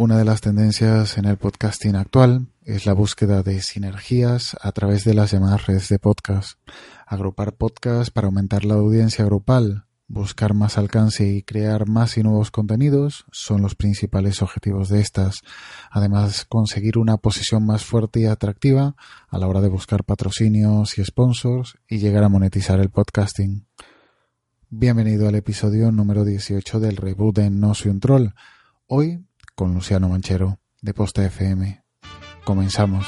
Una de las tendencias en el podcasting actual es la búsqueda de sinergias a través de las llamadas redes de podcast. Agrupar podcasts para aumentar la audiencia grupal, buscar más alcance y crear más y nuevos contenidos son los principales objetivos de estas. Además, conseguir una posición más fuerte y atractiva a la hora de buscar patrocinios y sponsors y llegar a monetizar el podcasting. Bienvenido al episodio número 18 del reboot de No Soy un Troll. Hoy con Luciano Manchero de Posta FM. Comenzamos.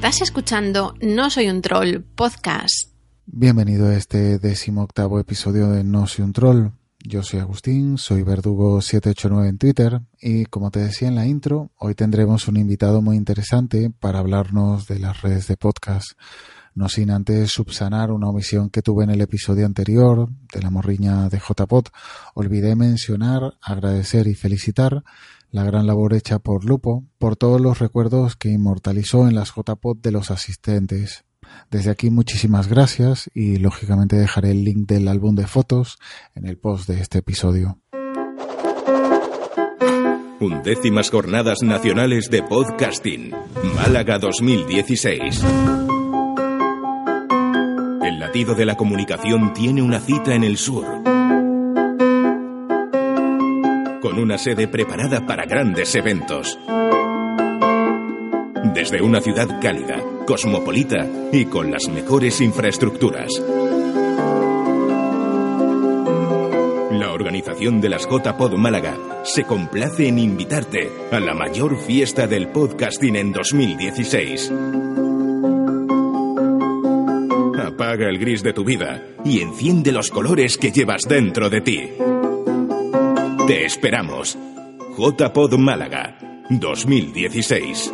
Estás escuchando No Soy un podcast. Bienvenido a este decimoctavo episodio de No Soy un Troll. Yo soy Agustín, soy Verdugo789 en Twitter y como te decía en la intro, hoy tendremos un invitado muy interesante para hablarnos de las redes de podcast. No sin antes subsanar una omisión que tuve en el episodio anterior de la morriña de JPod. Olvidé mencionar, agradecer y felicitar la gran labor hecha por Lupo, por todos los recuerdos que inmortalizó en las JPod de los asistentes. Desde aquí muchísimas gracias y lógicamente dejaré el link del álbum de fotos en el post de este episodio. Undécimas Jornadas Nacionales de Podcasting, Málaga 2016. El latido de la comunicación tiene una cita en el sur con una sede preparada para grandes eventos. Desde una ciudad cálida, cosmopolita y con las mejores infraestructuras. La organización de las JPod Málaga se complace en invitarte a la mayor fiesta del podcasting en 2016. Apaga el gris de tu vida y enciende los colores que llevas dentro de ti. Te esperamos. JPod Málaga 2016.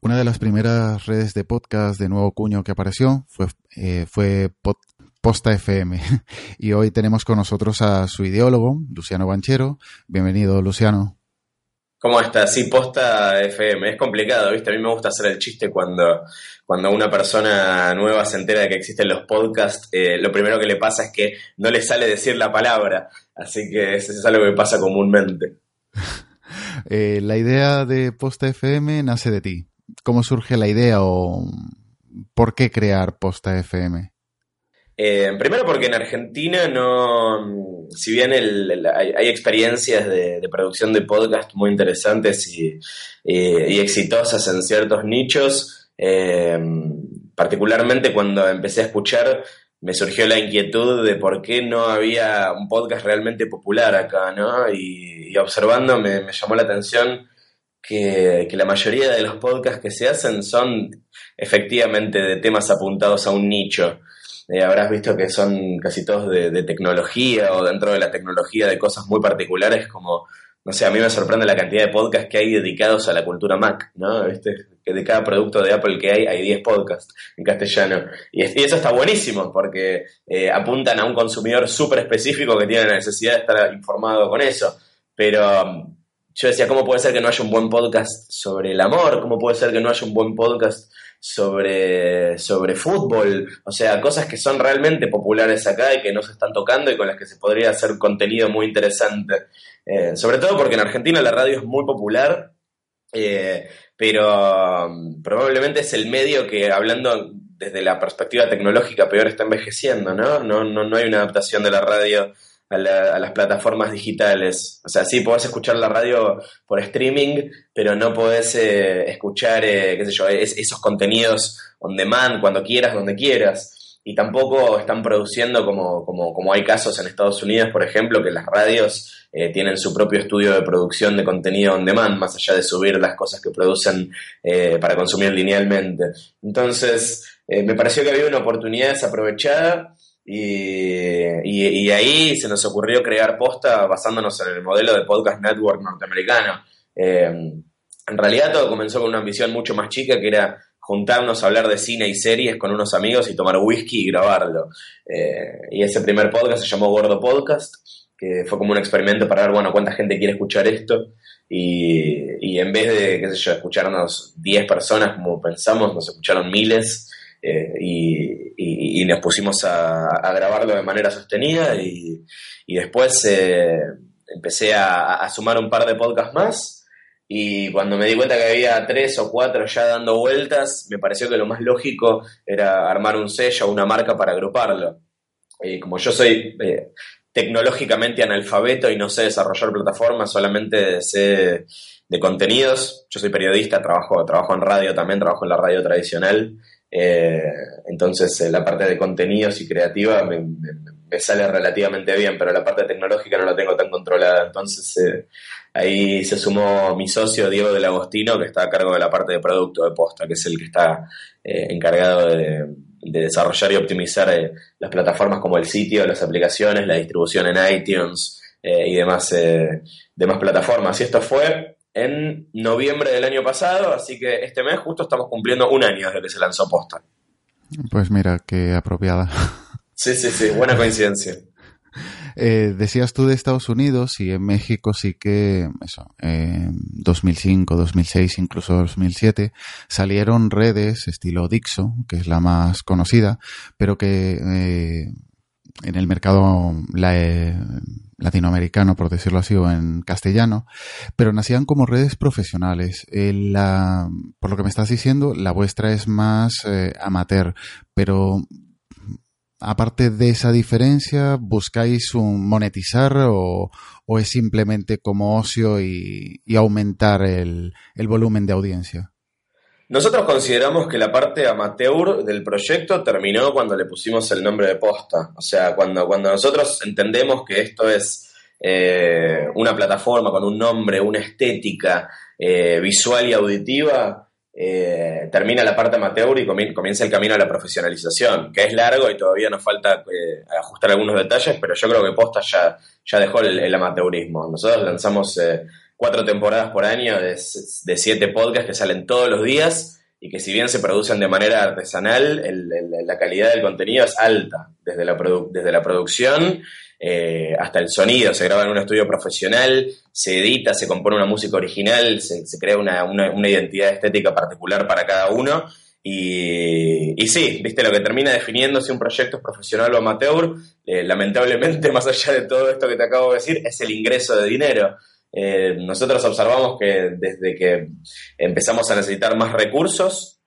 Una de las primeras redes de podcast de nuevo cuño que apareció fue, eh, fue Posta FM. Y hoy tenemos con nosotros a su ideólogo, Luciano Banchero. Bienvenido, Luciano. ¿Cómo estás? Sí, posta FM. Es complicado, ¿viste? A mí me gusta hacer el chiste cuando, cuando una persona nueva se entera de que existen los podcasts. Eh, lo primero que le pasa es que no le sale decir la palabra. Así que eso es algo que pasa comúnmente. eh, la idea de Posta FM nace de ti. ¿Cómo surge la idea o por qué crear Posta FM? Eh, primero porque en Argentina no, si bien el, hay, experiencias de, producción de podcast muy interesantes y, y, exitosas en ciertos nichos, eh, particularmente cuando empecé a escuchar me surgió la inquietud de por qué no había un podcast realmente popular acá, ¿no? Y, y observando me, me, llamó la atención que, que la mayoría de los podcasts que se hacen son efectivamente de temas apuntados a un nicho. Eh, habrás visto que son casi todos de, tecnología o dentro de la tecnología de cosas muy particulares como, no sé, a mí me sorprende la cantidad de podcasts que hay dedicados a la cultura Mac, ¿no? ¿Viste? Que de cada producto de Apple que hay, hay 10 podcasts en castellano. Y, y eso está buenísimo porque eh, apuntan a un consumidor súper específico que tiene la necesidad de estar informado con eso. Pero um, yo decía, ¿cómo puede ser que no haya un buen podcast sobre el amor? ¿Cómo puede ser que no haya un buen podcast sobre, sobre fútbol, o sea, cosas que son realmente populares acá y que no se están tocando y con las que se podría hacer contenido muy interesante. Eh, sobre todo porque en Argentina la radio es muy popular, eh, pero um, probablemente es el medio que, hablando desde la perspectiva tecnológica peor está envejeciendo, ¿no? No, no, no hay una adaptación de la radio a, las plataformas digitales. O sea, sí podés escuchar la radio por streaming, pero no podés eh, escuchar, eh, qué sé yo, esos contenidos on demand cuando quieras, donde quieras. Y tampoco están produciendo como, como, como hay casos en Estados Unidos, por ejemplo, que las radios eh, tienen su propio estudio de producción de contenido on demand, más allá de subir las cosas que producen para consumir linealmente. Entonces, me pareció que había una oportunidad desaprovechada y, ahí se nos ocurrió crear posta basándonos en el modelo de podcast network norteamericano. Eh, en realidad todo comenzó con una ambición mucho más chica que era juntarnos a hablar de cine y series con unos amigos y tomar whisky y grabarlo. Eh, y ese primer podcast se llamó Gordo Podcast, que fue como un experimento para ver, bueno, cuánta gente quiere escuchar esto. Y, en vez de, qué sé yo, escucharnos 10 personas como pensamos, nos escucharon miles. Eh, y, nos pusimos a, grabarlo de manera sostenida y, después eh, empecé a, sumar un par de podcasts más y cuando me di cuenta que había tres o cuatro ya dando vueltas, me pareció que lo más lógico era armar un sello o una marca para agruparlo. Y como yo soy eh, tecnológicamente analfabeto y no sé desarrollar plataformas, solamente sé de contenidos. Yo soy periodista, trabajo, trabajo en radio también, trabajo en la radio tradicional eh, entonces, eh, la parte de contenidos y creativa me, sale relativamente bien, pero la parte tecnológica no la tengo tan controlada. Entonces, eh, ahí se sumó mi socio Diego del Agostino, que está a cargo de la parte de producto de posta, que es el que está encargado de, desarrollar y optimizar las plataformas como el sitio, las aplicaciones, la distribución en iTunes y demás, demás plataformas. Y esto fue en noviembre del año pasado, así que este mes justo estamos cumpliendo un año desde que se lanzó Posta. Pues mira, qué apropiada. Sí, sí, sí, buena coincidencia. Eh, decías tú de Estados Unidos y en México sí que, eso, en 2005, 2006, incluso 2007, salieron redes estilo Dixo, que es la más conocida, pero que eh, en el mercado eh, latinoamericano, por decirlo así, o en castellano, pero nacían como redes profesionales. la, por lo que me estás diciendo, la vuestra es más eh, amateur, pero aparte de esa diferencia, ¿buscáis un monetizar o, es simplemente como ocio y, aumentar el volumen de audiencia? Nosotros consideramos que la parte amateur del proyecto terminó cuando le pusimos el nombre de posta. O sea, cuando, cuando nosotros entendemos que esto es eh, una plataforma con un nombre, una estética eh, visual y auditiva, eh, termina la parte amateur y comienza el camino a la profesionalización, que es largo y todavía nos falta ajustar algunos detalles, pero yo creo que Posta ya, ya dejó el, amateurismo. Nosotros lanzamos cuatro temporadas por año de, siete podcasts que salen todos los días y que si bien se producen de manera artesanal, la calidad del contenido es alta, desde la, desde la producción eh, hasta el sonido, se graba en un estudio profesional, se edita, se compone una música original, se, crea una, identidad estética particular para cada uno. Y, y, sí, viste, lo que termina definiendo si un proyecto es profesional o amateur, eh, lamentablemente, más allá de todo esto que te acabo de decir, es el ingreso de dinero. Eh, nosotros observamos que desde que empezamos a necesitar más recursos,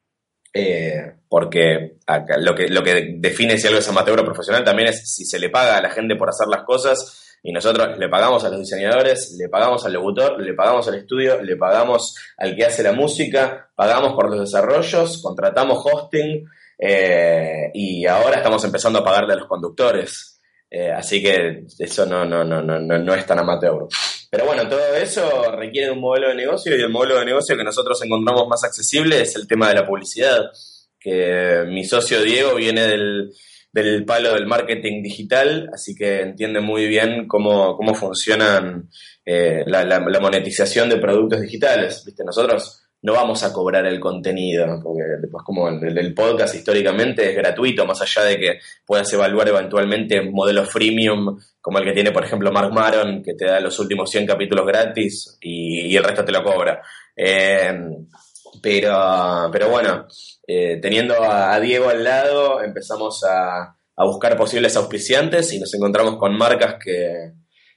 eh, porque lo, que, lo que define si algo es amateur o profesional también es si se le paga a la gente por hacer las cosas y nosotros le pagamos a los diseñadores, le pagamos al locutor, le pagamos al estudio, le pagamos al que hace la música, pagamos por los desarrollos, contratamos hosting eh, y ahora estamos empezando a pagarle a los conductores. así que eso no, no es tan amateur. Pero bueno, todo eso requiere un modelo de negocio y el modelo de negocio que nosotros encontramos más accesible es el tema de la publicidad, que mi socio Diego viene del, palo del marketing digital, así que entiende muy bien cómo, cómo funcionan eh, la, la, monetización de productos digitales. ¿Viste? Nosotros no vamos a cobrar el contenido, porque después como el, podcast históricamente es gratuito, más allá de que puedas evaluar eventualmente modelos freemium, como el que tiene, por ejemplo, Mark Maron, que te da los últimos 100 capítulos gratis y, el resto te lo cobra. Eh, pero, pero bueno, eh, teniendo a, Diego al lado, empezamos a buscar posibles auspiciantes y nos encontramos con marcas que,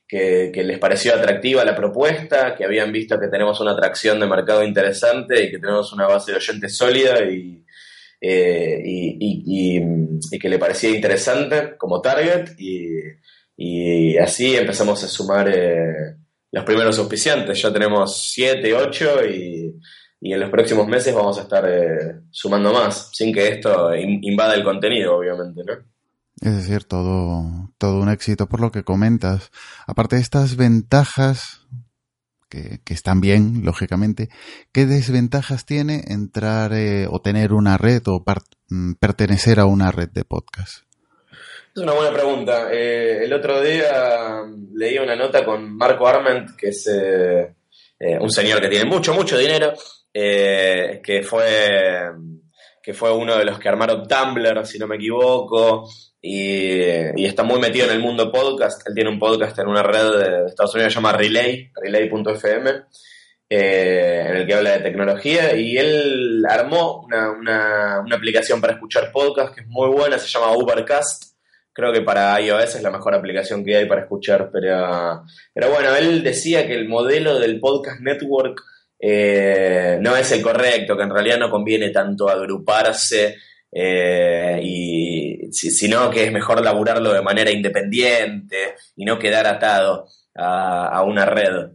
que, les pareció atractiva la propuesta, que habían visto que tenemos una atracción de mercado interesante y que tenemos una base de oyentes sólida y, y, que le parecía interesante como target y, así empezamos a sumar los primeros auspiciantes. Ya tenemos 7, 8 y, en los próximos meses vamos a estar sumando más, sin que esto invada el contenido, obviamente, ¿no? Es decir, todo, todo un éxito por lo que comentas. Aparte de estas ventajas, que, están bien, lógicamente, ¿qué desventajas tiene entrar eh, o tener una red o mm, pertenecer a una red de podcast? Es una buena pregunta. Eh, el otro día leí una nota con Marco Arment, que es eh, un señor que tiene mucho, mucho dinero, que fue que fue uno de los que armaron Tumblr, si no me equivoco, y, está muy metido en el mundo podcast. Él tiene un podcast en una red de Estados Unidos que se llama Relay, relay.fm, eh, en el que habla de tecnología, y él armó una, aplicación para escuchar podcast que es muy buena, se llama Ubercast. Creo que para iOS es la mejor aplicación que hay para escuchar, pero, pero bueno, él decía que el modelo del podcast network eh, no es el correcto, que en realidad no conviene tanto agruparse, eh, y, sino que es mejor laburarlo de manera independiente y no quedar atado a, una red.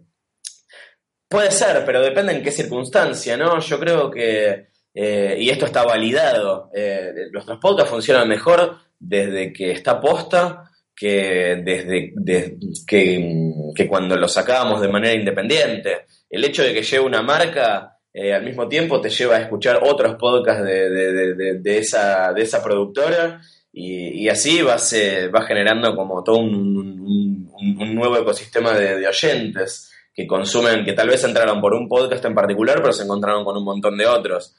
Puede ser, pero depende en qué circunstancia, ¿no? Yo creo que, eh, y esto está validado, nuestros podcasts funcionan mejor desde que está posta que desde que, cuando lo sacábamos de manera independiente. El hecho de que lleve una marca eh, al mismo tiempo te lleva a escuchar otros podcasts de, esa, de esa productora y, así va, va generando como todo un, nuevo ecosistema de, oyentes que consumen, que tal vez entraron por un podcast en particular, pero se encontraron con un montón de otros.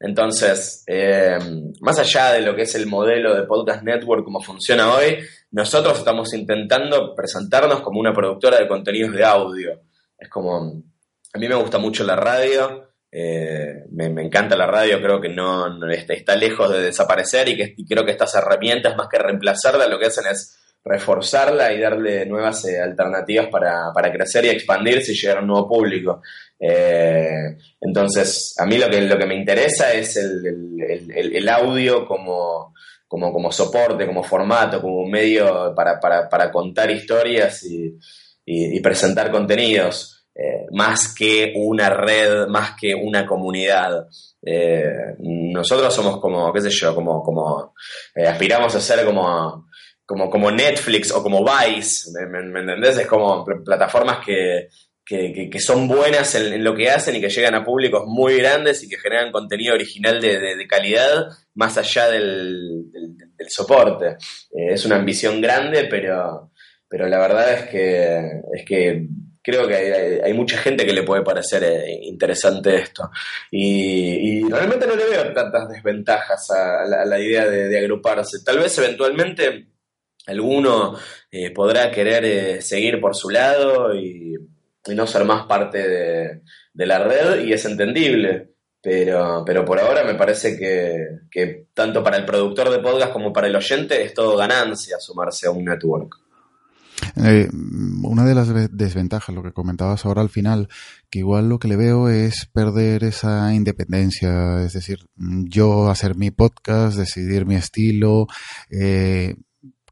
Entonces, eh, más allá de lo que es el modelo de Podcast Network, como funciona hoy, nosotros estamos intentando presentarnos como una productora de contenidos de audio. Es como, a mí me gusta mucho la radio, eh, me, encanta la radio, creo que no, está, lejos de desaparecer y, que, creo que estas herramientas, más que reemplazarla, lo que hacen es reforzarla y darle nuevas eh, alternativas para, crecer y expandirse y llegar a un nuevo público. Eh, entonces, a mí lo que, lo que me interesa es el, audio como, como, como, soporte, como formato, como medio para, contar historias y presentar contenidos. Eh, más que una red, más que una comunidad. Eh, nosotros somos como, qué sé yo, como, como eh, aspiramos a ser como, como, como Netflix o como Vice, ¿me, entendés? Es como plataformas que, son buenas en, lo que hacen y que llegan a públicos muy grandes y que generan contenido original de, calidad más allá del, soporte. es una ambición grande, pero, pero la verdad es que, es que creo que hay, mucha gente que le puede parecer eh, interesante esto. Y, realmente no le veo tantas desventajas a, la, idea de, agruparse. Tal vez eventualmente alguno eh, podrá querer eh, seguir por su lado y, no ser más parte de, la red y es entendible. Pero, pero por ahora me parece que, que tanto para el productor de podcast como para el oyente es todo ganancia sumarse a un network. Una de las desventajas, lo que comentabas ahora al final, que igual lo que le veo es perder esa independencia, es decir, yo hacer mi podcast, decidir mi estilo, eh,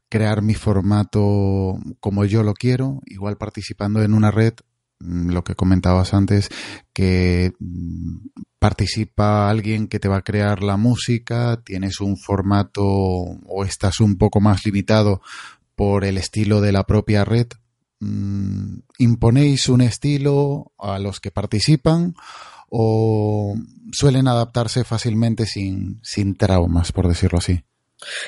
crear mi formato como yo lo quiero, igual participando en una red, mm, lo que comentabas antes, que mm, participa alguien que te va a crear la música, tienes un formato o estás un poco más limitado por el estilo de la propia red? Mm, ¿Imponéis un estilo a los que participan o suelen adaptarse fácilmente sin, sin traumas, por decirlo así?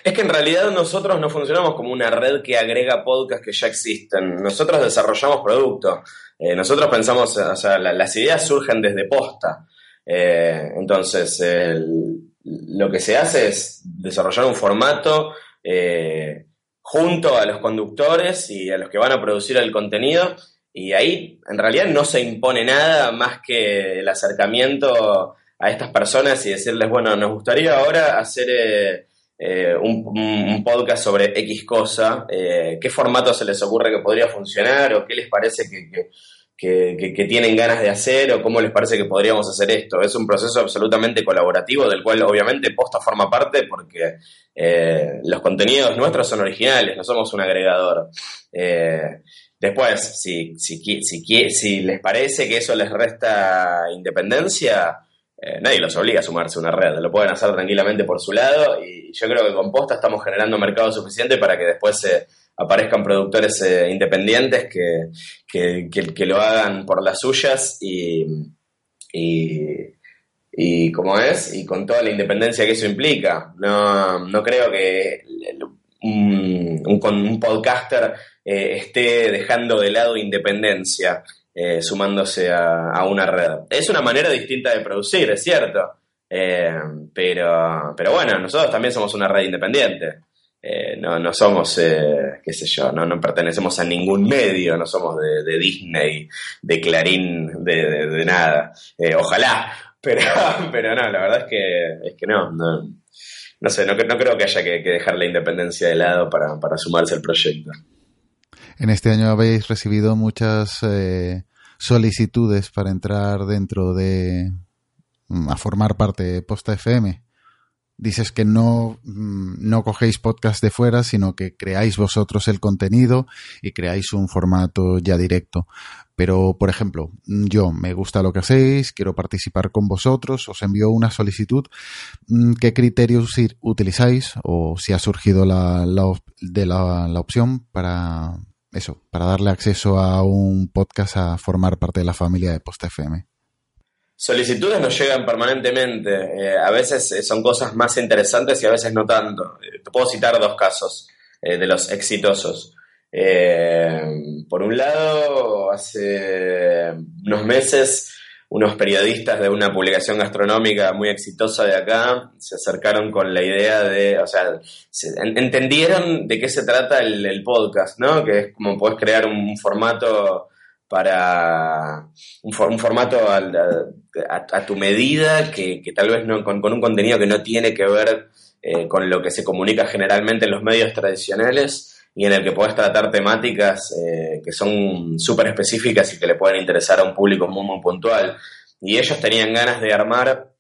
Es que en realidad nosotros no funcionamos como una red que agrega podcasts que ya existen. Nosotros desarrollamos productos. Eh, nosotros pensamos, o sea, las ideas surgen desde posta. Eh, entonces, lo que se hace es desarrollar un formato eh, junto a los conductores y a los que van a producir el contenido. Y ahí en realidad no se impone nada más que el acercamiento a estas personas y decirles, bueno, nos gustaría ahora hacer eh, eh, un, podcast sobre X cosa, eh, qué formato se les ocurre que podría funcionar o qué les parece que, que, tienen ganas de hacer o cómo les parece que podríamos hacer esto. Es un proceso absolutamente colaborativo del cual obviamente Posta forma parte porque eh, los contenidos nuestros son originales, no somos un agregador. Eh, después, si, si, si, si, les parece que eso les resta independencia, eh, nadie los obliga a sumarse a una red, lo pueden hacer tranquilamente por su lado y yo creo que con Posta estamos generando mercado suficiente para que después se aparezcan productores eh, independientes que, que, lo hagan por las suyas y, y, como es, y con toda la independencia que eso implica. No, no creo que un, un, podcaster eh, esté dejando de lado independencia. Eh, sumándose a, una red. Es una manera distinta de producir, es cierto, pero, pero bueno, nosotros también somos una red independiente. Eh, no, no somos, eh, qué sé yo, no, no pertenecemos a ningún medio, no somos de, Disney, de Clarín, de, nada. Eh, ojalá, pero, pero no, la verdad es que, es que no, no, sé, no, no, creo que haya que, dejar la independencia de lado para, para, sumarse al proyecto. En este año habéis recibido muchas solicitudes para entrar dentro de, mm, a formar parte de Posta FM dices que no, mm, no cogéis podcast de fuera, sino que creáis vosotros el contenido y creáis un formato ya directo. Pero, por ejemplo, yo me gusta lo que hacéis, quiero participar con vosotros, os envío una solicitud. Mm, ¿Qué criterios utilizáis o si ha surgido la, de la opción para eso, para darle acceso a un podcast a formar parte de la familia de Post FM? Solicitudes nos llegan permanentemente. Eh, a veces eh, son cosas más interesantes y a veces no tanto. Eh, te puedo citar dos casos de los exitosos. por un lado, hace unos meses, unos periodistas de una publicación gastronómica muy exitosa de acá se acercaron con la idea de, o sea, entendieron de qué se trata el, podcast, ¿no? Que es como puedes crear un formato para un, formato a, tu medida, que, tal vez no, con, un contenido que no tiene que ver eh, con lo que se comunica generalmente en los medios tradicionales y en el que puedes tratar temáticas eh, que son súper específicas y que le pueden interesar a un público muy, muy puntual. Y ellos tenían ganas de armar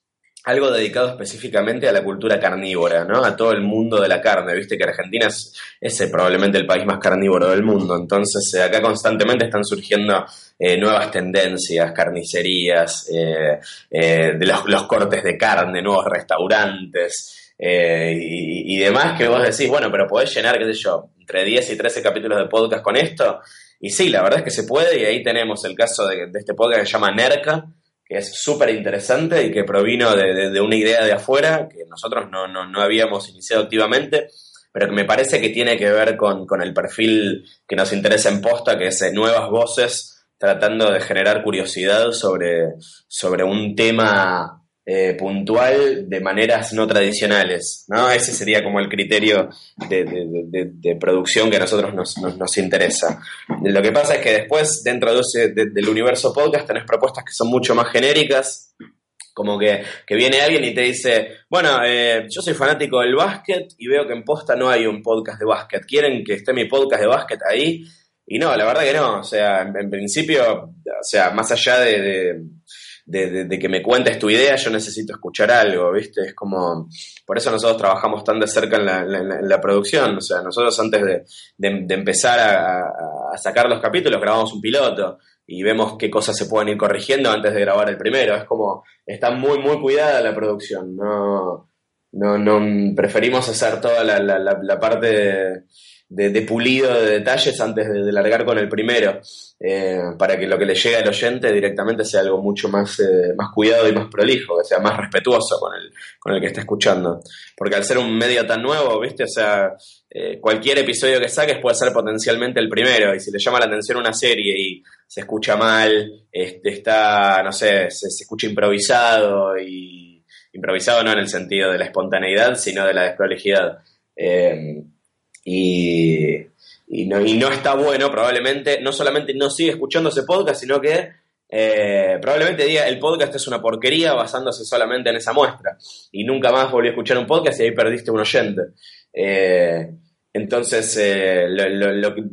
algo dedicado específicamente a la cultura carnívora, ¿no? A todo el mundo de la carne. Viste que Argentina es, eh, probablemente el país más carnívoro del mundo. Entonces, eh, acá constantemente están surgiendo eh, nuevas tendencias, carnicerías, de los, cortes de carne, nuevos restaurantes y, demás que vos decís, bueno, pero podés llenar, qué sé yo, entre 10 y 13 capítulos de podcast con esto. Y sí, la verdad es que se puede y ahí tenemos el caso de, de este podcast que se llama Nerca, que es súper interesante y que provino de, una idea de afuera que nosotros no, no, habíamos iniciado activamente, pero que me parece que tiene que ver con, con el perfil que nos interesa en posta, que es eh, nuevas voces tratando de generar curiosidad sobre, sobre un tema eh, puntual de maneras no tradicionales, ¿no? Ese sería como el criterio de, producción que a nosotros nos, nos, interesa. Lo que pasa es que después, dentro de del universo podcast, tenés propuestas que son mucho más genéricas, como que, viene alguien y te dice, bueno, eh, yo soy fanático del básquet y veo que en posta no hay un podcast de básquet. ¿Quieren que esté mi podcast de básquet ahí? Y no, la verdad que no. O sea, en, principio, o sea, más allá de de, que me cuentes tu idea, yo necesito escuchar algo, ¿viste? Es como, por eso nosotros trabajamos tan de cerca en la, producción, o sea, nosotros antes de, empezar a, sacar los capítulos grabamos un piloto y vemos qué cosas se pueden ir corrigiendo antes de grabar el primero, es como, está muy, muy cuidada la producción, no, no, no preferimos hacer toda la, parte de pulido de detalles antes de, largar con el primero, eh, para que lo que le llegue al oyente directamente sea algo mucho más, eh, más cuidado y más prolijo, que sea más respetuoso con el, con el que está escuchando. Porque al ser un medio tan nuevo, ¿viste? O sea, eh, cualquier episodio que saques puede ser potencialmente el primero, y si le llama la atención una serie y se escucha mal, este, está, no sé, se, escucha improvisado y improvisado no en el sentido de la espontaneidad, sino de la desprolijidad y, y, no, y no está bueno, probablemente, no solamente no sigue escuchando ese podcast, sino que eh, probablemente diga el podcast es una porquería basándose solamente en esa muestra y nunca más volvió a escuchar un podcast y ahí perdiste un oyente. Eh, Entonces, eh,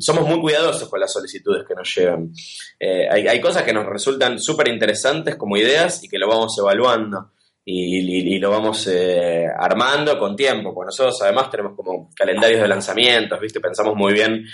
somos muy cuidadosos con las solicitudes que nos llegan. Eh, hay, cosas que nos resultan súper interesantes como ideas y que lo vamos evaluando y, lo vamos eh, armando con tiempo. Porque nosotros además tenemos como calendarios de lanzamientos, ¿viste? Pensamos muy bien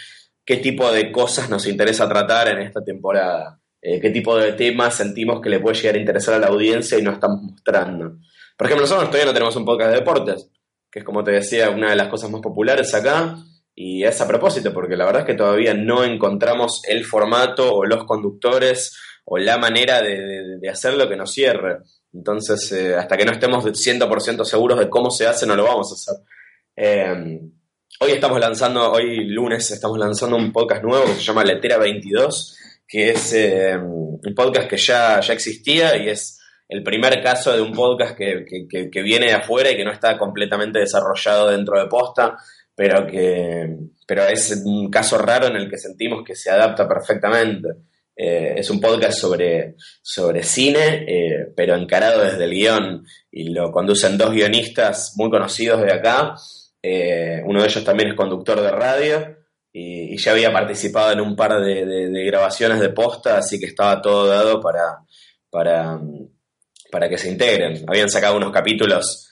qué tipo de cosas nos interesa tratar en esta temporada. qué tipo de temas sentimos que le puede llegar a interesar a la audiencia y nos estamos mostrando. Por ejemplo, nosotros todavía no tenemos un podcast de deportes que es como te decía, una de las cosas más populares acá. Y es a propósito, porque la verdad es que todavía no encontramos el formato o los conductores o la manera de, hacer lo que nos cierre. Entonces, eh, hasta que no estemos 100% seguros de cómo se hace, no lo vamos a hacer. Eh, hoy estamos lanzando, hoy lunes, estamos lanzando un podcast nuevo que se llama Letera 22, que es eh, un podcast que ya, ya existía y es el primer caso de un podcast que, que, viene de afuera y que no está completamente desarrollado dentro de posta, pero que pero es un caso raro en el que sentimos que se adapta perfectamente. Eh, es un podcast sobre, sobre cine, eh, pero encarado desde el guion, y lo conducen dos guionistas muy conocidos de acá. Eh, uno de ellos también es conductor de radio y, ya había participado en un par de, grabaciones de posta, así que estaba todo dado para, para, para que se integren. Habían sacado unos capítulos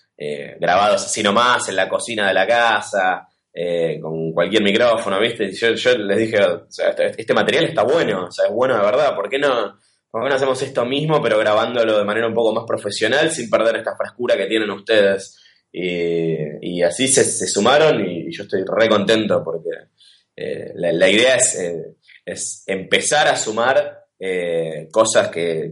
grabados así nomás en la cocina de la casa, eh, con cualquier micrófono, ¿viste? Yo, les dije, este, este material está bueno, o sea, es bueno de verdad, ¿por qué no, por hacemos esto mismo, pero grabándolo de manera un poco más profesional, sin perder esta frescura que tienen ustedes? Y, así se, sumaron y, yo estoy re contento porque eh, la, idea es, es empezar a sumar eh, cosas que,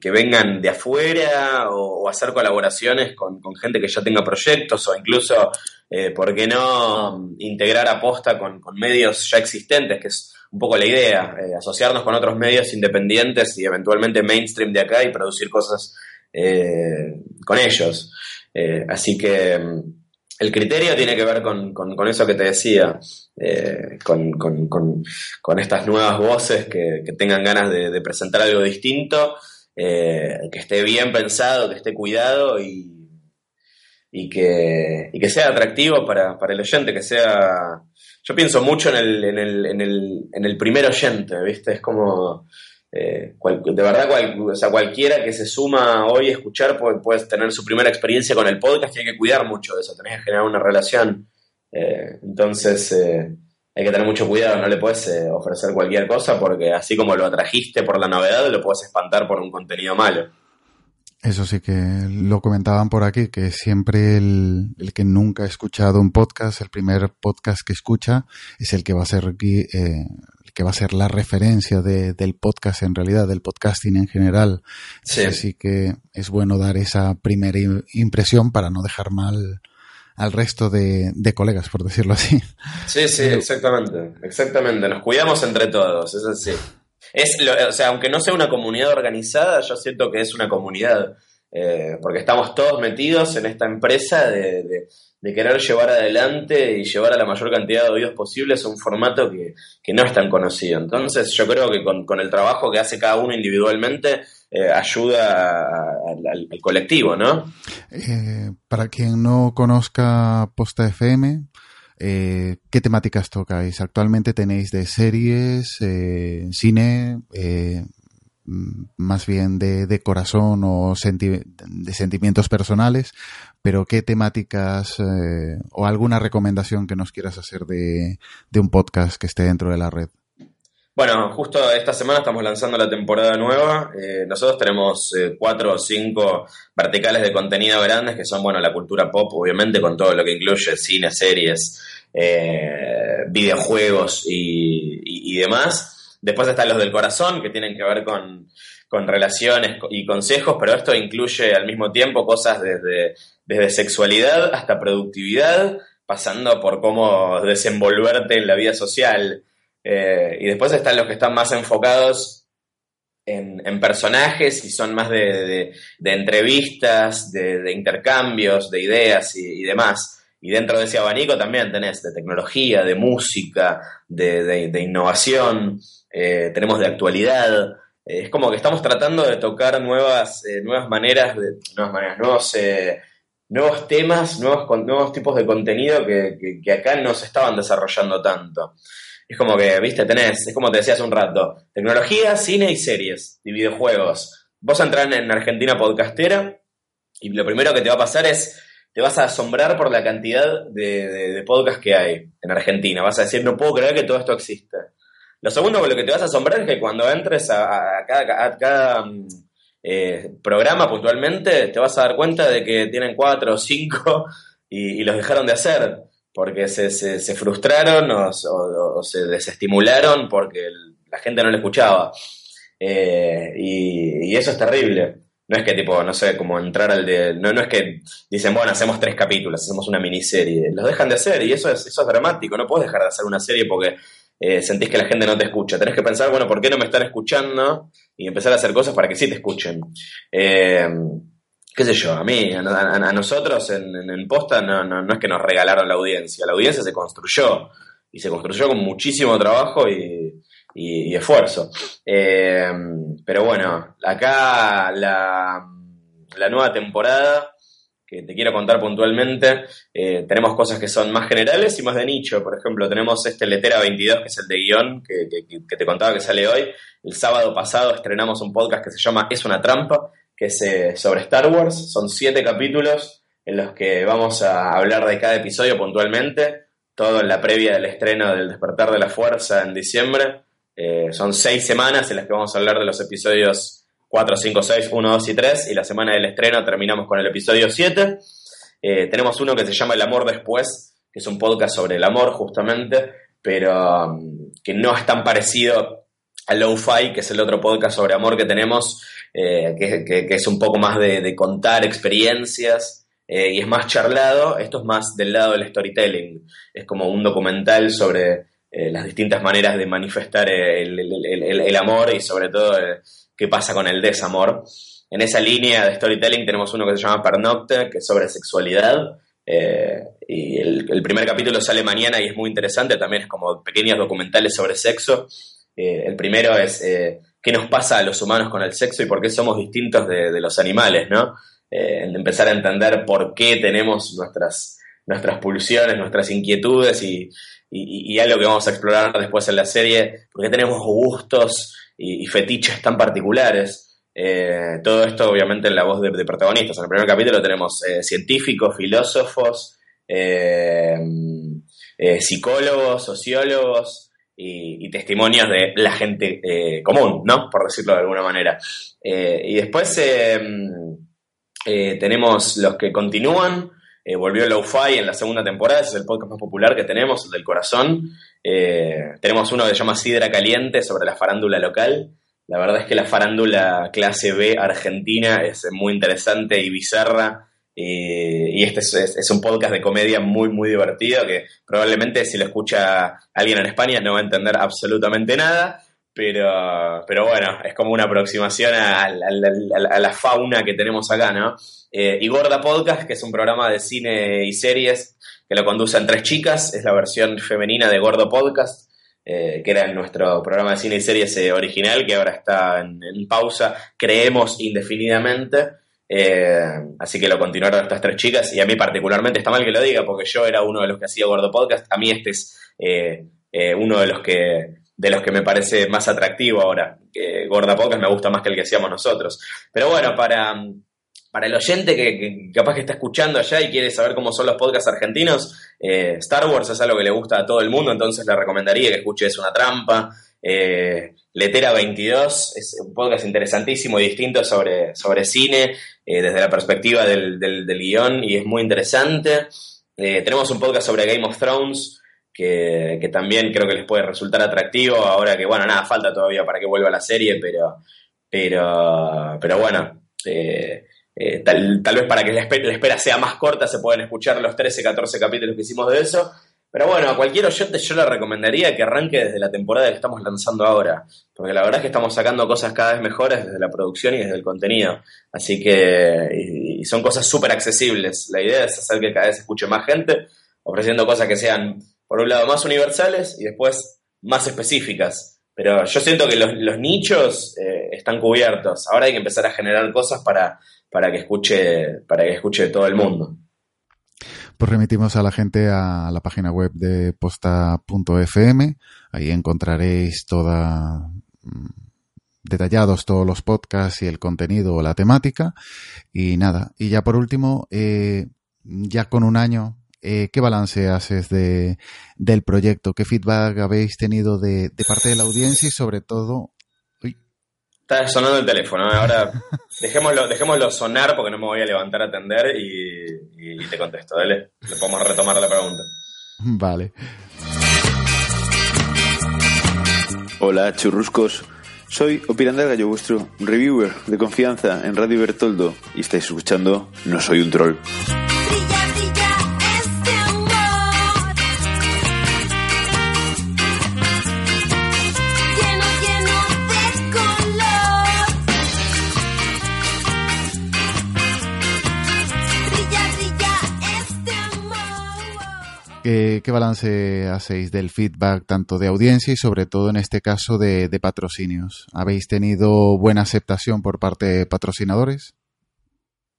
que, vengan de afuera o, hacer colaboraciones con, gente que ya tenga proyectos o incluso, eh, ¿por qué no integrar aposta con, con medios ya existentes? Que es un poco la idea, eh, asociarnos con otros medios independientes y eventualmente mainstream de acá y producir cosas con ellos. así que el criterio tiene que ver con, eso que te decía, eh, con, estas nuevas voces que, tengan ganas de, presentar algo distinto, eh, que esté bien pensado, que esté cuidado y, y, que, que sea atractivo para, el oyente, que sea... Yo pienso mucho en el, en el, en el, en el primer oyente, ¿viste? Es como eh, de verdad, o sea, cualquiera que se suma hoy a escuchar puede, tener su primera experiencia con el podcast y hay que cuidar mucho de eso, tenés que generar una relación. Eh, entonces, eh, hay que tener mucho cuidado, no le puedes ofrecer cualquier cosa porque así como lo atrajiste por la novedad, lo puedes espantar por un contenido malo. Eso sí que lo comentaban por aquí, que siempre el, el, que nunca ha escuchado un podcast, el primer podcast que escucha, es el que va a ser eh, que va a ser la referencia de, del podcast en realidad, del podcasting en general. Sí. Así que es bueno dar esa primera impresión para no dejar mal al resto de, colegas, por decirlo así. Sí, sí, exactamente, exactamente. Nos cuidamos entre todos, es así. Es o sea, aunque no sea una comunidad organizada, yo siento que es una comunidad, eh, porque estamos todos metidos en esta empresa de querer llevar adelante y llevar a la mayor cantidad de oídos posibles un formato que, no es tan conocido. Entonces yo creo que con, el trabajo que hace cada uno individualmente eh, ayuda al, colectivo, ¿no? Eh, para quien no conozca Posta FM, ¿qué temáticas tocáis? Actualmente tenéis de series, cine, más bien de, corazón o de sentimientos personales, pero ¿qué temáticas eh, o alguna recomendación que nos quieras hacer de, un podcast que esté dentro de la red? Bueno, justo esta semana estamos lanzando la temporada nueva. Eh, nosotros tenemos eh, cuatro o cinco verticales de contenido grandes que son, bueno, la cultura pop, obviamente, con todo lo que incluye cine, series, videojuegos y, y demás. Después están los del corazón, que tienen que ver con, relaciones y consejos, pero esto incluye al mismo tiempo cosas desde, desde sexualidad hasta productividad, pasando por cómo desenvolverte en la vida social. Eh, y después están los que están más enfocados en, personajes y son más de, entrevistas, de, intercambios, de ideas y demás. Y dentro de ese abanico también tenés de tecnología, de música, de, innovación, eh, tenemos de actualidad. Eh, es como que estamos tratando de tocar nuevas, eh, nuevas maneras, de, nuevas maneras, nuevos nuevos temas, nuevos, nuevos tipos de contenido que, que, acá no se estaban desarrollando tanto. Es como que, viste, tenés, es como te decía hace un rato, tecnología, cine y series, y videojuegos. Vos entras en Argentina podcastera y lo primero que te va a pasar es, te vas a asombrar por la cantidad de, de, podcasts que hay en Argentina. Vas a decir, no puedo creer que todo esto existe. Lo segundo con lo que te vas a asombrar es que cuando entres a, cada, mm, eh, programa puntualmente, te vas a dar cuenta de que tienen cuatro o cinco y, los dejaron de hacer porque se, se, frustraron o, se desestimularon porque la gente no le escuchaba. Eh, y, eso es terrible. No es que tipo, no sé, como entrar al de... No, no es que dicen, bueno, hacemos tres capítulos, hacemos una miniserie. Los dejan de hacer y eso es, eso es dramático. No puedes dejar de hacer una serie porque eh, sentís que la gente no te escucha. Tenés que pensar, bueno, ¿por qué no me están escuchando? Y empezar a hacer cosas para que sí te escuchen. Eh, qué sé yo, a mí, a, nosotros en, en, Posta no, no, es que nos regalaron la audiencia, la audiencia se construyó y se construyó con muchísimo trabajo y, y, esfuerzo. Eh, pero bueno, acá la, nueva temporada que te quiero contar puntualmente. Eh, tenemos cosas que son más generales y más de nicho. Por ejemplo, tenemos este Letera 22, que es el de guion, que, te contaba que sale hoy. El sábado pasado estrenamos un podcast que se llama Es una trampa, que es eh, sobre Star Wars. Son siete capítulos en los que vamos a hablar de cada episodio puntualmente. Todo en la previa del estreno del Despertar de la Fuerza en diciembre. Eh, son seis semanas en las que vamos a hablar de los episodios 4, 5, 6, 1, 2 y 3. Y la semana del estreno terminamos con el episodio 7. Eh, tenemos uno que se llama El amor después, que es un podcast sobre el amor justamente, pero um, que no es tan parecido a Lo-Fi, que es el otro podcast sobre amor que tenemos, eh, que, es un poco más de, contar experiencias. Y es más charlado, esto es más del lado del storytelling, es como un documental sobre las distintas maneras de manifestar el, el amor y sobre todo qué pasa con el desamor. En esa línea de storytelling tenemos uno que se llama Pernocte, que es sobre sexualidad. Eh, y el, primer capítulo sale mañana y es muy interesante, también es como pequeños documentales sobre sexo. Eh, el primero es eh, qué nos pasa a los humanos con el sexo y por qué somos distintos de, los animales, ¿no? empezar a entender por qué tenemos nuestras, nuestras pulsiones, nuestras inquietudes y, y, algo que vamos a explorar después en la serie, por qué tenemos gustos y, fetiches tan particulares. Eh, todo esto obviamente en la voz de, protagonistas. En el primer capítulo tenemos eh, científicos, filósofos, eh, psicólogos, sociólogos y, testimonios de la gente común, ¿no? Por decirlo de alguna manera. y después tenemos los que continúan. Volvió Lo-Fi en la segunda temporada, ese es el podcast más popular que tenemos, el del corazón. Eh, tenemos uno que se llama Sidra Caliente sobre la farándula local. La verdad es que la farándula clase B argentina es muy interesante y bizarra. Eh, y este es, un podcast de comedia muy, muy divertido que probablemente si lo escucha alguien en España no va a entender absolutamente nada. Pero, pero bueno, es como una aproximación a, la fauna que tenemos acá, ¿no? Eh, y Gorda Podcast, que es un programa de cine y series que lo conducen tres chicas, es la versión femenina de Gordo Podcast, eh, que era nuestro programa de cine y series eh, original, que ahora está en, pausa, creemos indefinidamente. Así que lo continuaron estas tres chicas y a mí particularmente está mal que lo diga porque yo era uno de los que hacía Gordo Podcast. A mí este es uno de los que de los que me parece más atractivo ahora. Gorda Podcast me gusta más que el que hacíamos nosotros. Pero bueno, para, para el oyente que, capaz que está escuchando allá y quiere saber cómo son los podcasts argentinos, eh, Star Wars es algo que le gusta a todo el mundo, entonces le recomendaría que escuche Es una trampa. Eh, Letera 22 es un podcast interesantísimo y distinto sobre, sobre cine eh, desde la perspectiva del, del, guion y es muy interesante. tenemos un podcast sobre Game of Thrones que, también creo que les puede resultar atractivo ahora que, bueno, nada, falta todavía para que vuelva la serie, pero, pero, pero bueno. Eh, tal, vez para que la espera, sea más corta se pueden escuchar los 13, 14 capítulos que hicimos de eso. Pero bueno, a cualquier oyente yo le recomendaría que arranque desde la temporada que estamos lanzando ahora, porque la verdad es que estamos sacando cosas cada vez mejores desde la producción y desde el contenido. Así que y, son cosas súper accesibles. La idea es hacer que cada vez escuche más gente, ofreciendo cosas que sean, por un lado, más universales y después más específicas. Pero yo siento que los, nichos eh, están cubiertos. Ahora hay que empezar a generar cosas para para que escuche, para que escuche todo el mundo. Pues remitimos a la gente a la página web de posta.fm. Ahí encontraréis toda mm, detallados todos los podcasts y el contenido o la temática. Y nada, y ya por último, eh, ya con un año, eh, ¿qué balance haces de, del proyecto? ¿Qué feedback habéis tenido de, de parte de la audiencia y sobre todo Está sonando el teléfono, ¿eh? ahora dejémoslo, dejémoslo sonar porque no me voy a levantar a atender y, te contesto, dale. Le podemos retomar la pregunta. Vale. Hola, churruscos. Soy Opirander Gallo, vuestro reviewer de confianza en Radio Bertoldo y estáis escuchando No Soy un Troll. ¿Qué, balance hacéis del feedback tanto de audiencia y sobre todo en este caso de, patrocinios? ¿Habéis tenido buena aceptación por parte de patrocinadores?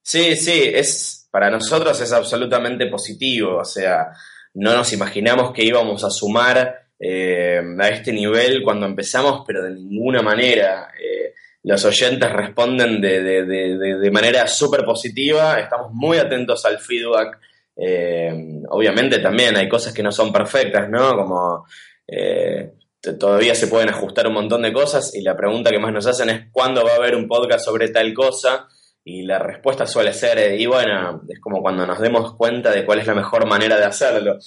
Sí, sí, es para nosotros es absolutamente positivo. O sea, no nos imaginamos que íbamos a sumar eh, a este nivel cuando empezamos, pero de ninguna manera. Eh, los oyentes responden de, de manera súper positiva, estamos muy atentos al feedback eh, obviamente también hay cosas que no son perfectas, ¿no? Como eh, todavía se pueden ajustar un montón de cosas y la pregunta que más nos hacen es ¿cuándo va a haber un podcast sobre tal cosa? Y la respuesta suele ser, eh, y bueno, es como cuando nos demos cuenta de cuál es la mejor manera de hacerlo.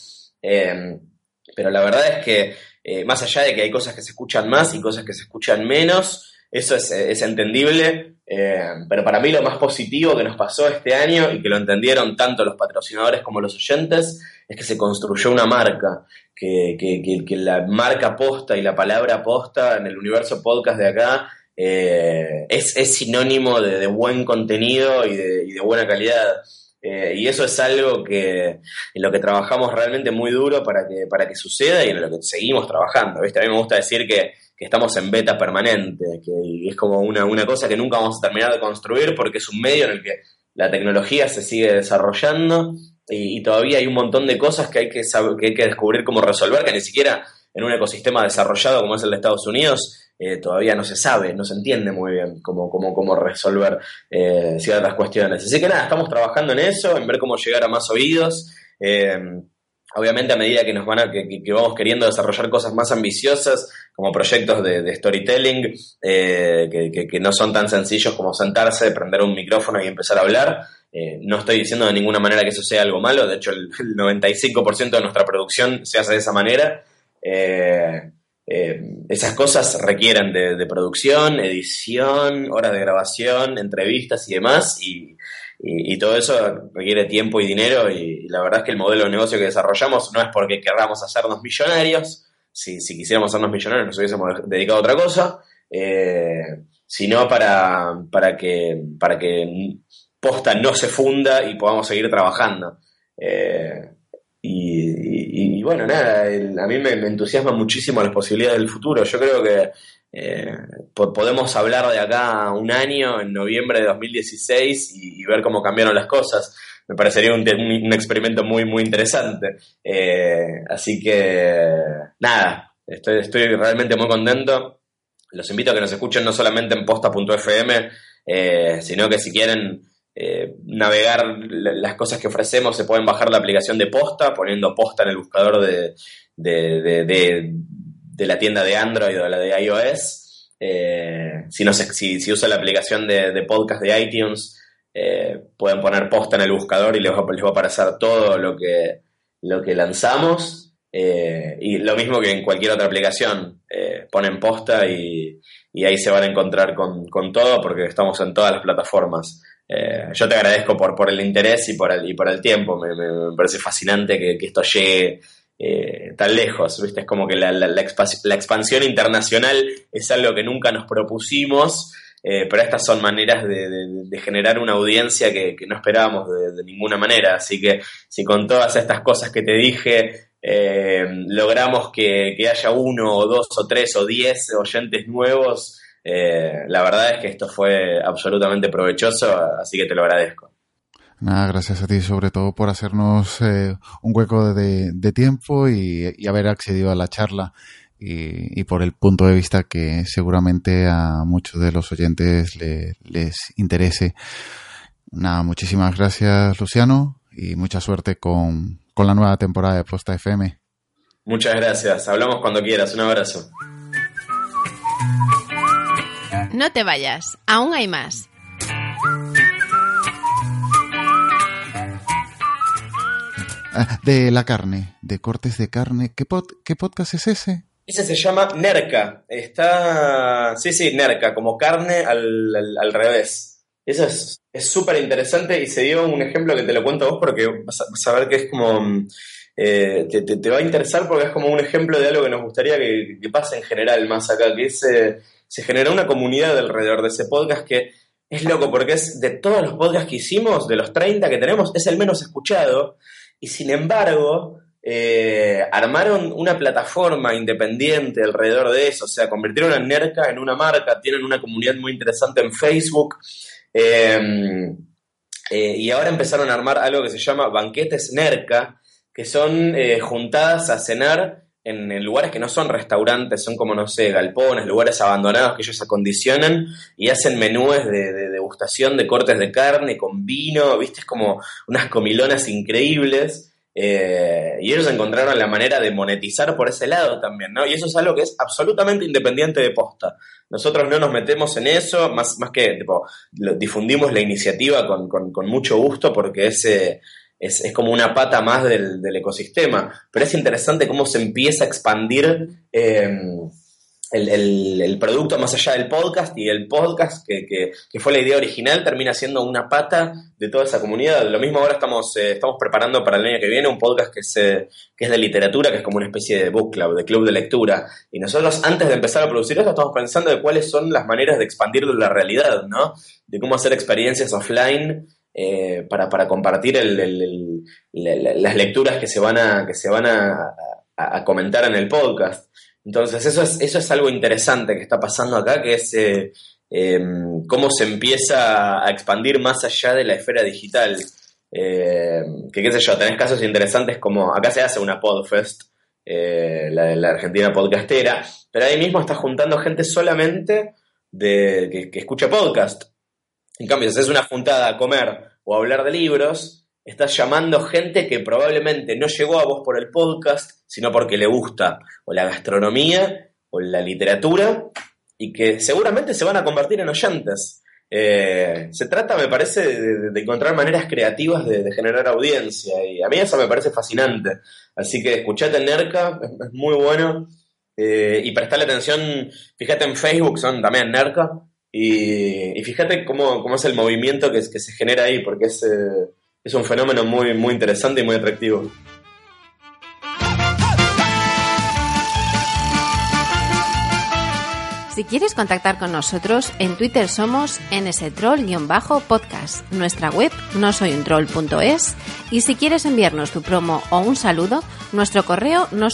pero la verdad es que más allá de que hay cosas que se escuchan más y cosas que se escuchan menos, eso es, entendible, eh, pero para mí lo más positivo que nos pasó este año y que lo entendieron tanto los patrocinadores como los oyentes es que se construyó una marca, que, la marca posta y la palabra posta en el universo podcast de acá eh, es, sinónimo de, buen contenido y de, buena calidad. Eh, y eso es algo que en lo que trabajamos realmente muy duro para que, para que suceda y en lo que seguimos trabajando. ¿viste? A mí me gusta decir que estamos en beta permanente, que es como una, una cosa que nunca vamos a terminar de construir porque es un medio en el que la tecnología se sigue desarrollando y, todavía hay un montón de cosas que hay que, saber, que hay que descubrir cómo resolver, que ni siquiera en un ecosistema desarrollado como es el de Estados Unidos eh, todavía no se sabe, no se entiende muy bien cómo, cómo, cómo resolver eh, ciertas cuestiones. Así que nada, estamos trabajando en eso, en ver cómo llegar a más oídos. Eh, obviamente a medida que nos van a, que, vamos queriendo desarrollar cosas más ambiciosas, como proyectos de, storytelling, eh, que, no son tan sencillos como sentarse, prender un micrófono y empezar a hablar. No estoy diciendo de ninguna manera que eso sea algo malo, de hecho el, 95% de nuestra producción se hace de esa manera. Esas cosas requieren de, producción, edición, horas de grabación, entrevistas y demás, y, y, todo eso requiere tiempo y dinero y, la verdad es que el modelo de negocio que desarrollamos no es porque querramos hacernos millonarios, si, si quisiéramos hacernos millonarios nos hubiésemos dedicado a otra cosa, eh, sino para, para, que, para que posta no se funda y podamos seguir trabajando. Eh, y, bueno, nada, a mí me, me entusiasman muchísimo las posibilidades del futuro. Yo creo que eh, podemos hablar de acá un año, en noviembre de 2016, y, ver cómo cambiaron las cosas. Me parecería un, experimento muy, muy interesante. Eh, así que, nada, estoy, estoy realmente muy contento. Los invito a que nos escuchen no solamente en posta.fm, eh, sino que si quieren navegar las cosas que ofrecemos, se pueden bajar la aplicación de posta, poniendo posta en el buscador de, de de la tienda de Android o la de iOS. Eh, si, no si, si usa la aplicación de, podcast de iTunes, eh, pueden poner posta en el buscador y les va, a aparecer todo lo que, lo que lanzamos. Eh, y lo mismo que en cualquier otra aplicación, ponen posta y, ahí se van a encontrar con, todo porque estamos en todas las plataformas. Yo te agradezco por, por el interés y por el, y por el tiempo. Me, parece fascinante que, que esto llegue eh, tan lejos, ¿viste? Es como que la, la, expansión internacional es algo que nunca nos propusimos, eh, pero estas son maneras de, generar una audiencia que, no esperábamos de, ninguna manera. Así que si con todas estas cosas que te dije eh, logramos que, haya uno o dos o tres o diez oyentes nuevos, Eh, la verdad es que esto fue absolutamente provechoso, así que te lo agradezco. Nada, gracias a ti sobre todo por hacernos eh, un hueco de, tiempo y, haber accedido a la charla y, por el punto de vista que seguramente a muchos de los oyentes les interese. Nada, muchísimas gracias Luciano y mucha suerte con, con la nueva temporada de Posta FM. Muchas gracias, hablamos cuando quieras, un abrazo. No te vayas, aún hay más. Ah, de la carne, de cortes de carne. ¿Qué, ¿Qué podcast es ese? Ese se llama Nerca. Está. Sí, sí, Nerca, como carne al, al, revés. Eso es súper interesante y se dio un ejemplo que te lo cuento a vos porque vas a, ver que es como. Eh, te, te, va a interesar porque es como un ejemplo de algo que nos gustaría que, pase en general más acá, que es, eh, se generó una comunidad alrededor de ese podcast que es loco porque es de todos los podcasts que hicimos, de los 30 que tenemos, es el menos escuchado y sin embargo, eh, armaron una plataforma independiente alrededor de eso, o sea, convirtieron a NERCA en una marca, tienen una comunidad muy interesante en Facebook. Em, eh, y ahora empezaron a armar algo que se llama banquetes NERCA, que son eh, juntadas a cenar en, lugares que no son restaurantes, son como, no sé, galpones, lugares abandonados que ellos acondicionan y hacen menúes de, de, degustación de cortes de carne con vino, viste, es como unas comilonas increíbles. Eh, y ellos encontraron la manera de monetizar por ese lado también, ¿no? Y eso es algo que es absolutamente independiente de posta. Nosotros no nos metemos en eso, más, más que tipo, difundimos la iniciativa con, con, con mucho gusto porque ese es, como una pata más del, ecosistema. Pero es interesante cómo se empieza a expandir em, el, producto más allá del podcast y el podcast, que, fue la idea original, termina siendo una pata de toda esa comunidad. Lo mismo ahora estamos, eh, estamos preparando para el año que viene un podcast que es, que es de literatura, que es como una especie de book club, de club de lectura. Y nosotros antes de empezar a producir esto estamos pensando de cuáles son las maneras de expandir la realidad, ¿no? De cómo hacer experiencias offline eh, para, para, compartir las lecturas que se van a, que se van a, comentar en el podcast. Entonces, eso es, eso es algo interesante que está pasando acá, que es eh, em, cómo se empieza a expandir más allá de la esfera digital. Em, que qué sé yo, tenés casos interesantes como acá se hace una Podfest, eh, la de la Argentina podcastera, pero ahí mismo está juntando gente solamente de, que, que escucha podcast. En cambio, si haces una juntada a comer o a hablar de libros, estás llamando gente que probablemente no llegó a vos por el podcast, sino porque le gusta o la gastronomía o la literatura y que seguramente se van a convertir en oyentes. Eh, se trata, me parece, de, encontrar maneras creativas de, generar audiencia y a mí eso me parece fascinante. Así que escuchate Nerca, es, muy bueno. Eh, y prestarle atención, fíjate en Facebook, son también Nerca, y, fíjate cómo, cómo, es el movimiento que, se genera ahí, porque es, eh, es un fenómeno muy, muy interesante y muy atractivo. Si quieres contactar con nosotros, en Twitter somos nstroll-podcast, nuestra web no soy un troll.es y si quieres enviarnos tu promo o un saludo, nuestro correo no